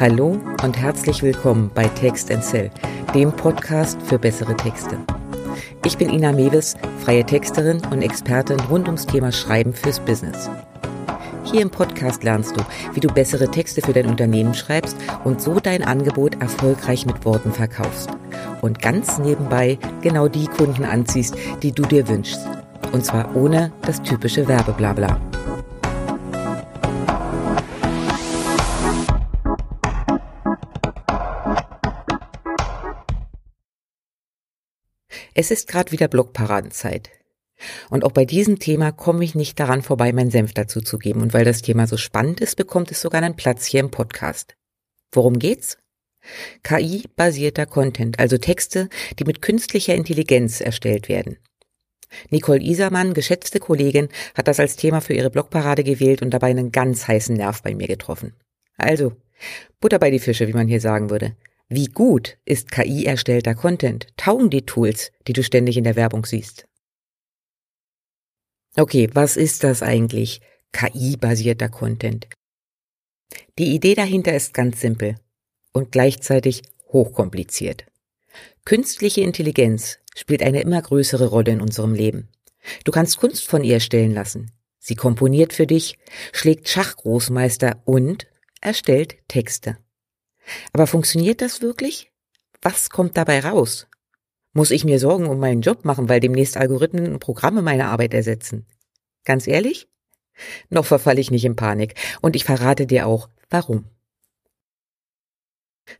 Hallo und herzlich willkommen bei Text Cell, dem Podcast für bessere Texte. Ich bin Ina Mewes, freie Texterin und Expertin rund ums Thema Schreiben fürs Business. Hier im Podcast lernst du, wie du bessere Texte für dein Unternehmen schreibst und so dein Angebot erfolgreich mit Worten verkaufst. Und ganz nebenbei genau die Kunden anziehst, die du dir wünschst. Und zwar ohne das typische Werbeblabla. Es ist gerade wieder Blogparadenzeit. Und auch bei diesem Thema komme ich nicht daran vorbei, meinen Senf dazu zu geben. Und weil das Thema so spannend ist, bekommt es sogar einen Platz hier im Podcast. Worum geht's? KI-basierter Content, also Texte, die mit künstlicher Intelligenz erstellt werden. Nicole Isermann, geschätzte Kollegin, hat das als Thema für ihre Blogparade gewählt und dabei einen ganz heißen Nerv bei mir getroffen. Also, Butter bei die Fische, wie man hier sagen würde. Wie gut ist KI erstellter Content? Taugen die Tools, die du ständig in der Werbung siehst? Okay, was ist das eigentlich? KI-basierter Content. Die Idee dahinter ist ganz simpel und gleichzeitig hochkompliziert. Künstliche Intelligenz spielt eine immer größere Rolle in unserem Leben. Du kannst Kunst von ihr erstellen lassen. Sie komponiert für dich, schlägt Schachgroßmeister und erstellt Texte. Aber funktioniert das wirklich? Was kommt dabei raus? Muss ich mir Sorgen um meinen Job machen, weil demnächst Algorithmen und Programme meine Arbeit ersetzen? Ganz ehrlich? Noch verfalle ich nicht in Panik und ich verrate dir auch, warum.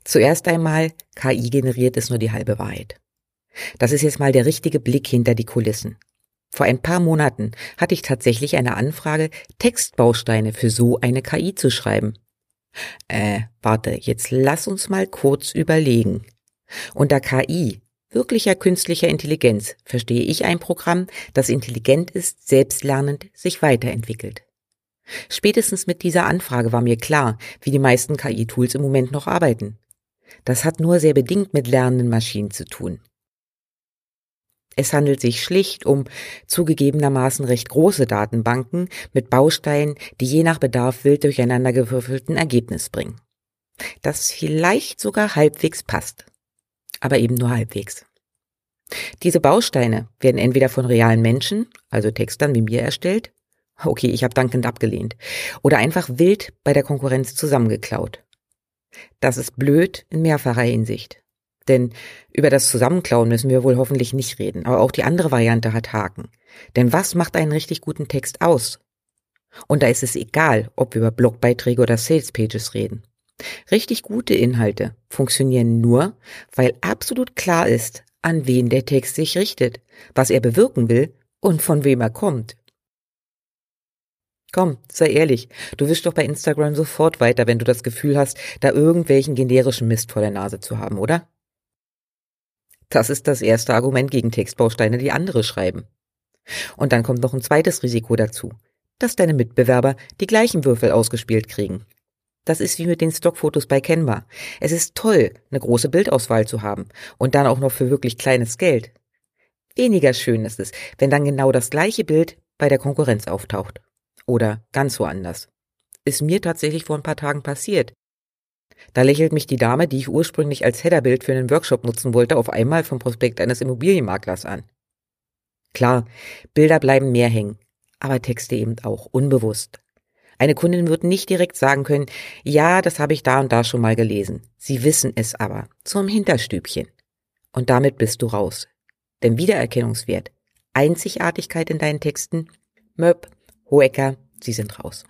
Zuerst einmal, KI generiert ist nur die halbe Wahrheit. Das ist jetzt mal der richtige Blick hinter die Kulissen. Vor ein paar Monaten hatte ich tatsächlich eine Anfrage, Textbausteine für so eine KI zu schreiben. Äh, warte, jetzt lass uns mal kurz überlegen. Unter KI, wirklicher künstlicher Intelligenz, verstehe ich ein Programm, das intelligent ist, selbstlernend, sich weiterentwickelt. Spätestens mit dieser Anfrage war mir klar, wie die meisten KI-Tools im Moment noch arbeiten. Das hat nur sehr bedingt mit lernenden Maschinen zu tun. Es handelt sich schlicht um zugegebenermaßen recht große Datenbanken mit Bausteinen, die je nach Bedarf wild durcheinandergewürfelten Ergebnis bringen. Das vielleicht sogar halbwegs passt. Aber eben nur halbwegs. Diese Bausteine werden entweder von realen Menschen, also Textern wie mir erstellt, okay, ich habe dankend abgelehnt, oder einfach wild bei der Konkurrenz zusammengeklaut. Das ist blöd in mehrfacher Hinsicht. Denn über das Zusammenklauen müssen wir wohl hoffentlich nicht reden. Aber auch die andere Variante hat Haken. Denn was macht einen richtig guten Text aus? Und da ist es egal, ob wir über Blogbeiträge oder Salespages reden. Richtig gute Inhalte funktionieren nur, weil absolut klar ist, an wen der Text sich richtet, was er bewirken will und von wem er kommt. Komm, sei ehrlich, du wischst doch bei Instagram sofort weiter, wenn du das Gefühl hast, da irgendwelchen generischen Mist vor der Nase zu haben, oder? Das ist das erste Argument gegen Textbausteine, die andere schreiben. Und dann kommt noch ein zweites Risiko dazu, dass deine Mitbewerber die gleichen Würfel ausgespielt kriegen. Das ist wie mit den Stockfotos bei Canva. Es ist toll, eine große Bildauswahl zu haben und dann auch noch für wirklich kleines Geld. Weniger schön ist es, wenn dann genau das gleiche Bild bei der Konkurrenz auftaucht. Oder ganz woanders. Ist mir tatsächlich vor ein paar Tagen passiert. Da lächelt mich die Dame, die ich ursprünglich als Headerbild für einen Workshop nutzen wollte, auf einmal vom Prospekt eines Immobilienmaklers an. Klar, Bilder bleiben mehr hängen, aber Texte eben auch, unbewusst. Eine Kundin wird nicht direkt sagen können, ja, das habe ich da und da schon mal gelesen. Sie wissen es aber, zum Hinterstübchen. Und damit bist du raus. Denn Wiedererkennungswert, Einzigartigkeit in deinen Texten, Möb, Hoecker, sie sind raus.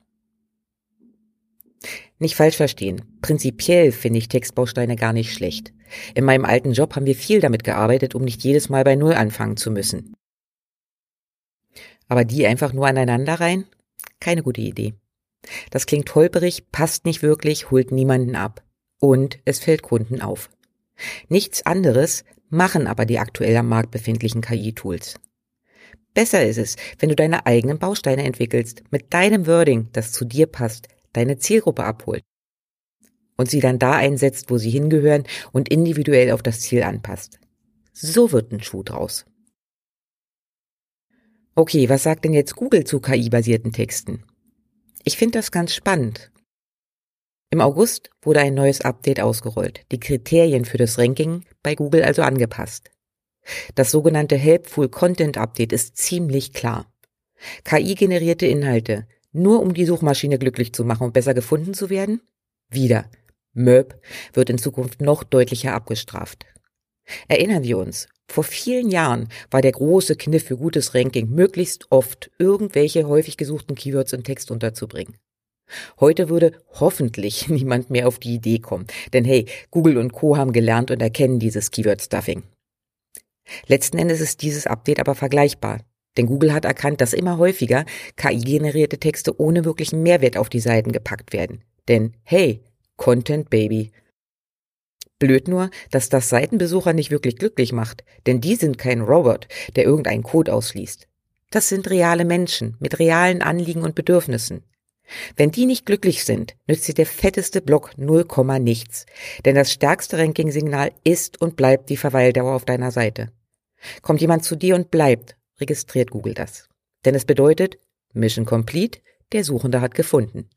Nicht falsch verstehen. Prinzipiell finde ich Textbausteine gar nicht schlecht. In meinem alten Job haben wir viel damit gearbeitet, um nicht jedes Mal bei Null anfangen zu müssen. Aber die einfach nur aneinander rein? Keine gute Idee. Das klingt holperig, passt nicht wirklich, holt niemanden ab. Und es fällt Kunden auf. Nichts anderes machen aber die aktuell am Markt befindlichen KI-Tools. Besser ist es, wenn du deine eigenen Bausteine entwickelst, mit deinem Wording, das zu dir passt, deine Zielgruppe abholt und sie dann da einsetzt, wo sie hingehören und individuell auf das Ziel anpasst. So wird ein Schuh draus. Okay, was sagt denn jetzt Google zu KI-basierten Texten? Ich finde das ganz spannend. Im August wurde ein neues Update ausgerollt, die Kriterien für das Ranking bei Google also angepasst. Das sogenannte Helpful Content Update ist ziemlich klar. KI-generierte Inhalte, nur um die Suchmaschine glücklich zu machen und besser gefunden zu werden? Wieder. MÖB wird in Zukunft noch deutlicher abgestraft. Erinnern wir uns, vor vielen Jahren war der große Kniff für gutes Ranking möglichst oft irgendwelche häufig gesuchten Keywords im Text unterzubringen. Heute würde hoffentlich niemand mehr auf die Idee kommen, denn hey, Google und Co haben gelernt und erkennen dieses Keyword Stuffing. Letzten Endes ist dieses Update aber vergleichbar, denn Google hat erkannt, dass immer häufiger KI-generierte Texte ohne wirklichen Mehrwert auf die Seiten gepackt werden. Denn hey, Content Baby. Blöd nur, dass das Seitenbesucher nicht wirklich glücklich macht, denn die sind kein Robot, der irgendeinen Code ausliest. Das sind reale Menschen mit realen Anliegen und Bedürfnissen. Wenn die nicht glücklich sind, nützt sie der fetteste Block 0, nichts. Denn das stärkste Ranking-Signal ist und bleibt die Verweildauer auf deiner Seite. Kommt jemand zu dir und bleibt, registriert Google das. Denn es bedeutet Mission complete, der Suchende hat gefunden.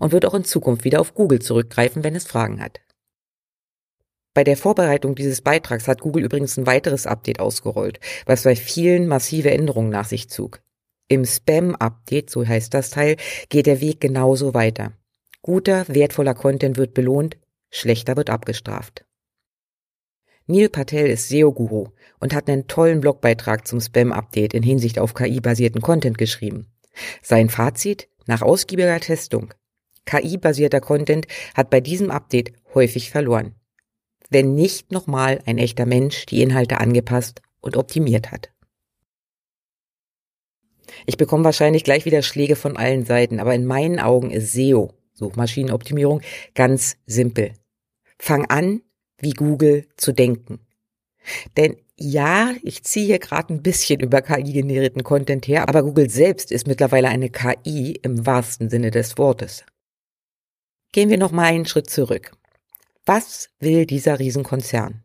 Und wird auch in Zukunft wieder auf Google zurückgreifen, wenn es Fragen hat. Bei der Vorbereitung dieses Beitrags hat Google übrigens ein weiteres Update ausgerollt, was bei vielen massive Änderungen nach sich zog. Im Spam-Update, so heißt das Teil, geht der Weg genauso weiter. Guter, wertvoller Content wird belohnt, schlechter wird abgestraft. Neil Patel ist SEO-Guru und hat einen tollen Blogbeitrag zum Spam-Update in Hinsicht auf KI-basierten Content geschrieben. Sein Fazit nach ausgiebiger Testung. KI-basierter Content hat bei diesem Update häufig verloren. Wenn nicht nochmal ein echter Mensch die Inhalte angepasst und optimiert hat. Ich bekomme wahrscheinlich gleich wieder Schläge von allen Seiten, aber in meinen Augen ist SEO, Suchmaschinenoptimierung, ganz simpel. Fang an, wie Google zu denken. Denn ja, ich ziehe hier gerade ein bisschen über KI-generierten Content her, aber Google selbst ist mittlerweile eine KI im wahrsten Sinne des Wortes. Gehen wir noch mal einen Schritt zurück. Was will dieser Riesenkonzern?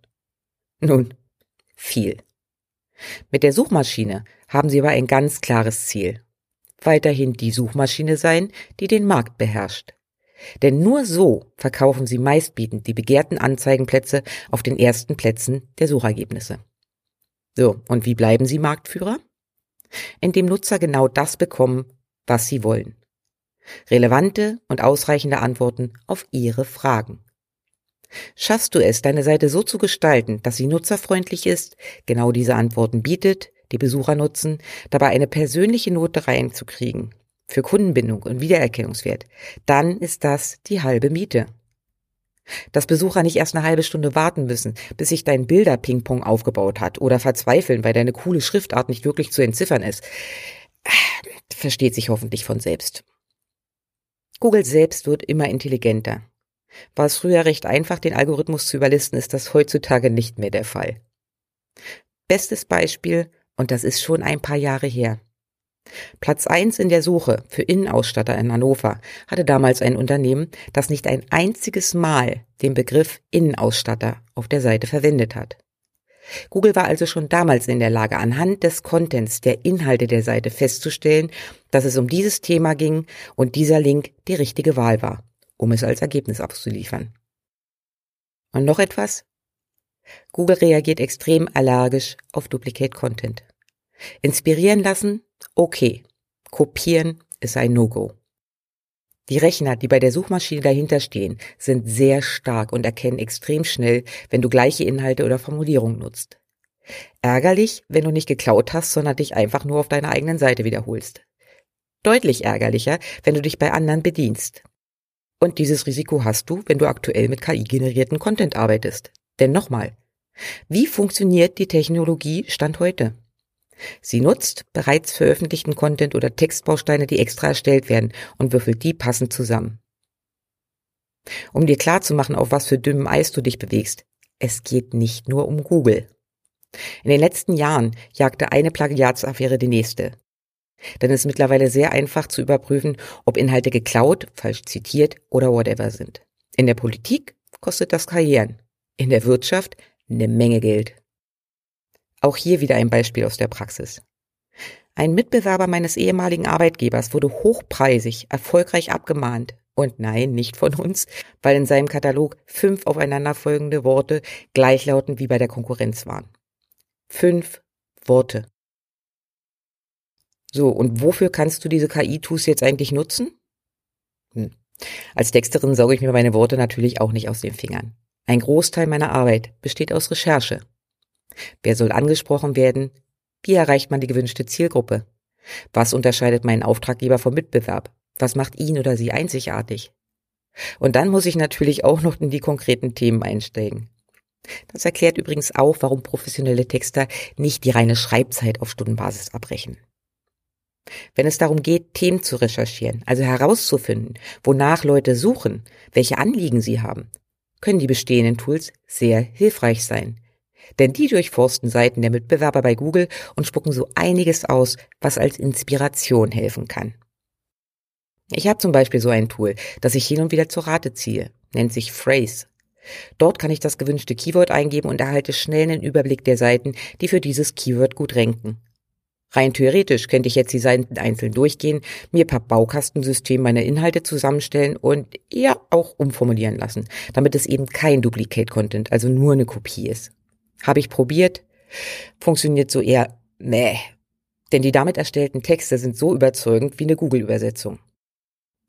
Nun, viel. Mit der Suchmaschine haben sie aber ein ganz klares Ziel. Weiterhin die Suchmaschine sein, die den Markt beherrscht. Denn nur so verkaufen sie meistbietend die begehrten Anzeigenplätze auf den ersten Plätzen der Suchergebnisse. So, und wie bleiben sie Marktführer? Indem Nutzer genau das bekommen, was sie wollen. Relevante und ausreichende Antworten auf ihre Fragen. Schaffst du es, deine Seite so zu gestalten, dass sie nutzerfreundlich ist, genau diese Antworten bietet, die Besucher nutzen, dabei eine persönliche Note reinzukriegen, für Kundenbindung und Wiedererkennungswert, dann ist das die halbe Miete. Dass Besucher nicht erst eine halbe Stunde warten müssen, bis sich dein Bilder-Ping-Pong aufgebaut hat oder verzweifeln, weil deine coole Schriftart nicht wirklich zu entziffern ist, versteht sich hoffentlich von selbst. Google selbst wird immer intelligenter. War es früher recht einfach, den Algorithmus zu überlisten, ist das heutzutage nicht mehr der Fall. Bestes Beispiel, und das ist schon ein paar Jahre her. Platz eins in der Suche für Innenausstatter in Hannover hatte damals ein Unternehmen, das nicht ein einziges Mal den Begriff Innenausstatter auf der Seite verwendet hat. Google war also schon damals in der Lage, anhand des Contents der Inhalte der Seite festzustellen, dass es um dieses Thema ging und dieser Link die richtige Wahl war um es als Ergebnis abzuliefern. Und noch etwas? Google reagiert extrem allergisch auf Duplicate Content. Inspirieren lassen? Okay. Kopieren ist ein No-Go. Die Rechner, die bei der Suchmaschine dahinter stehen, sind sehr stark und erkennen extrem schnell, wenn du gleiche Inhalte oder Formulierungen nutzt. Ärgerlich, wenn du nicht geklaut hast, sondern dich einfach nur auf deiner eigenen Seite wiederholst. Deutlich ärgerlicher, wenn du dich bei anderen bedienst. Und dieses Risiko hast du, wenn du aktuell mit KI-generierten Content arbeitest. Denn nochmal, wie funktioniert die Technologie Stand heute? Sie nutzt bereits veröffentlichten Content oder Textbausteine, die extra erstellt werden und würfelt die passend zusammen. Um dir klarzumachen, auf was für dünnem Eis du dich bewegst, es geht nicht nur um Google. In den letzten Jahren jagte eine Plagiatsaffäre die nächste. Denn es ist mittlerweile sehr einfach zu überprüfen, ob Inhalte geklaut, falsch zitiert oder whatever sind. In der Politik kostet das Karrieren. In der Wirtschaft eine Menge Geld. Auch hier wieder ein Beispiel aus der Praxis. Ein Mitbewerber meines ehemaligen Arbeitgebers wurde hochpreisig erfolgreich abgemahnt, Und nein, nicht von uns, weil in seinem Katalog fünf aufeinanderfolgende Worte gleichlautend wie bei der Konkurrenz waren. Fünf Worte. So, und wofür kannst du diese KI-Tools jetzt eigentlich nutzen? Hm. Als Texterin sauge ich mir meine Worte natürlich auch nicht aus den Fingern. Ein Großteil meiner Arbeit besteht aus Recherche. Wer soll angesprochen werden? Wie erreicht man die gewünschte Zielgruppe? Was unterscheidet meinen Auftraggeber vom Mitbewerb? Was macht ihn oder sie einzigartig? Und dann muss ich natürlich auch noch in die konkreten Themen einsteigen. Das erklärt übrigens auch, warum professionelle Texter nicht die reine Schreibzeit auf Stundenbasis abbrechen. Wenn es darum geht, Themen zu recherchieren, also herauszufinden, wonach Leute suchen, welche Anliegen sie haben, können die bestehenden Tools sehr hilfreich sein. Denn die durchforsten Seiten der Mitbewerber bei Google und spucken so einiges aus, was als Inspiration helfen kann. Ich habe zum Beispiel so ein Tool, das ich hin und wieder zur Rate ziehe, nennt sich Phrase. Dort kann ich das gewünschte Keyword eingeben und erhalte schnell einen Überblick der Seiten, die für dieses Keyword gut ranken. Rein theoretisch könnte ich jetzt die Seiten einzeln durchgehen, mir per Baukastensystem meine Inhalte zusammenstellen und eher auch umformulieren lassen, damit es eben kein Duplicate Content, also nur eine Kopie ist. Habe ich probiert, funktioniert so eher meh. Denn die damit erstellten Texte sind so überzeugend wie eine Google-Übersetzung.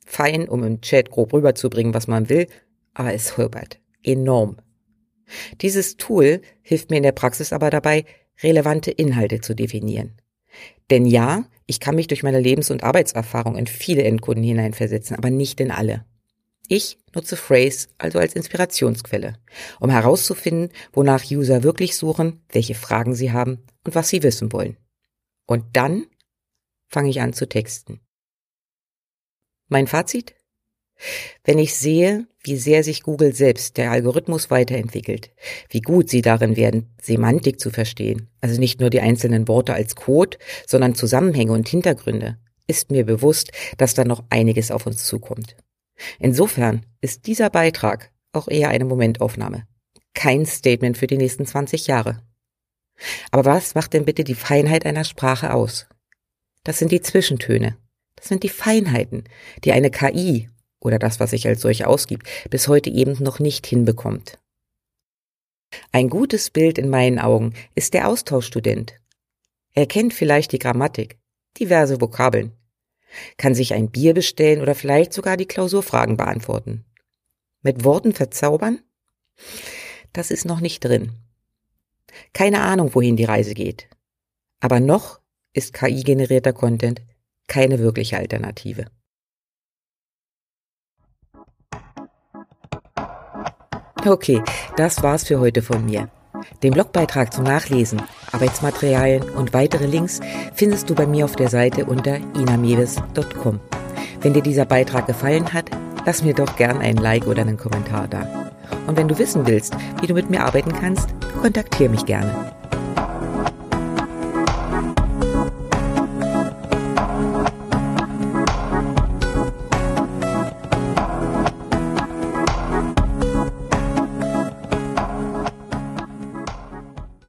Fein, um im Chat grob rüberzubringen, was man will, aber es holpert. Enorm. Dieses Tool hilft mir in der Praxis aber dabei, relevante Inhalte zu definieren. Denn ja, ich kann mich durch meine Lebens- und Arbeitserfahrung in viele Endkunden hineinversetzen, aber nicht in alle. Ich nutze Phrase also als Inspirationsquelle, um herauszufinden, wonach User wirklich suchen, welche Fragen sie haben und was sie wissen wollen. Und dann fange ich an zu texten. Mein Fazit? Wenn ich sehe, wie sehr sich Google selbst der Algorithmus weiterentwickelt, wie gut sie darin werden, Semantik zu verstehen, also nicht nur die einzelnen Worte als Code, sondern Zusammenhänge und Hintergründe, ist mir bewusst, dass da noch einiges auf uns zukommt. Insofern ist dieser Beitrag auch eher eine Momentaufnahme, kein Statement für die nächsten 20 Jahre. Aber was macht denn bitte die Feinheit einer Sprache aus? Das sind die Zwischentöne, das sind die Feinheiten, die eine KI oder das, was sich als solche ausgibt, bis heute eben noch nicht hinbekommt. Ein gutes Bild in meinen Augen ist der Austauschstudent. Er kennt vielleicht die Grammatik, diverse Vokabeln, kann sich ein Bier bestellen oder vielleicht sogar die Klausurfragen beantworten. Mit Worten verzaubern? Das ist noch nicht drin. Keine Ahnung, wohin die Reise geht. Aber noch ist KI-generierter Content keine wirkliche Alternative. Okay, das war's für heute von mir. Den Blogbeitrag zum Nachlesen, Arbeitsmaterialien und weitere Links findest du bei mir auf der Seite unter inamedes.com. Wenn dir dieser Beitrag gefallen hat, lass mir doch gern einen Like oder einen Kommentar da. Und wenn du wissen willst, wie du mit mir arbeiten kannst, kontaktiere mich gerne.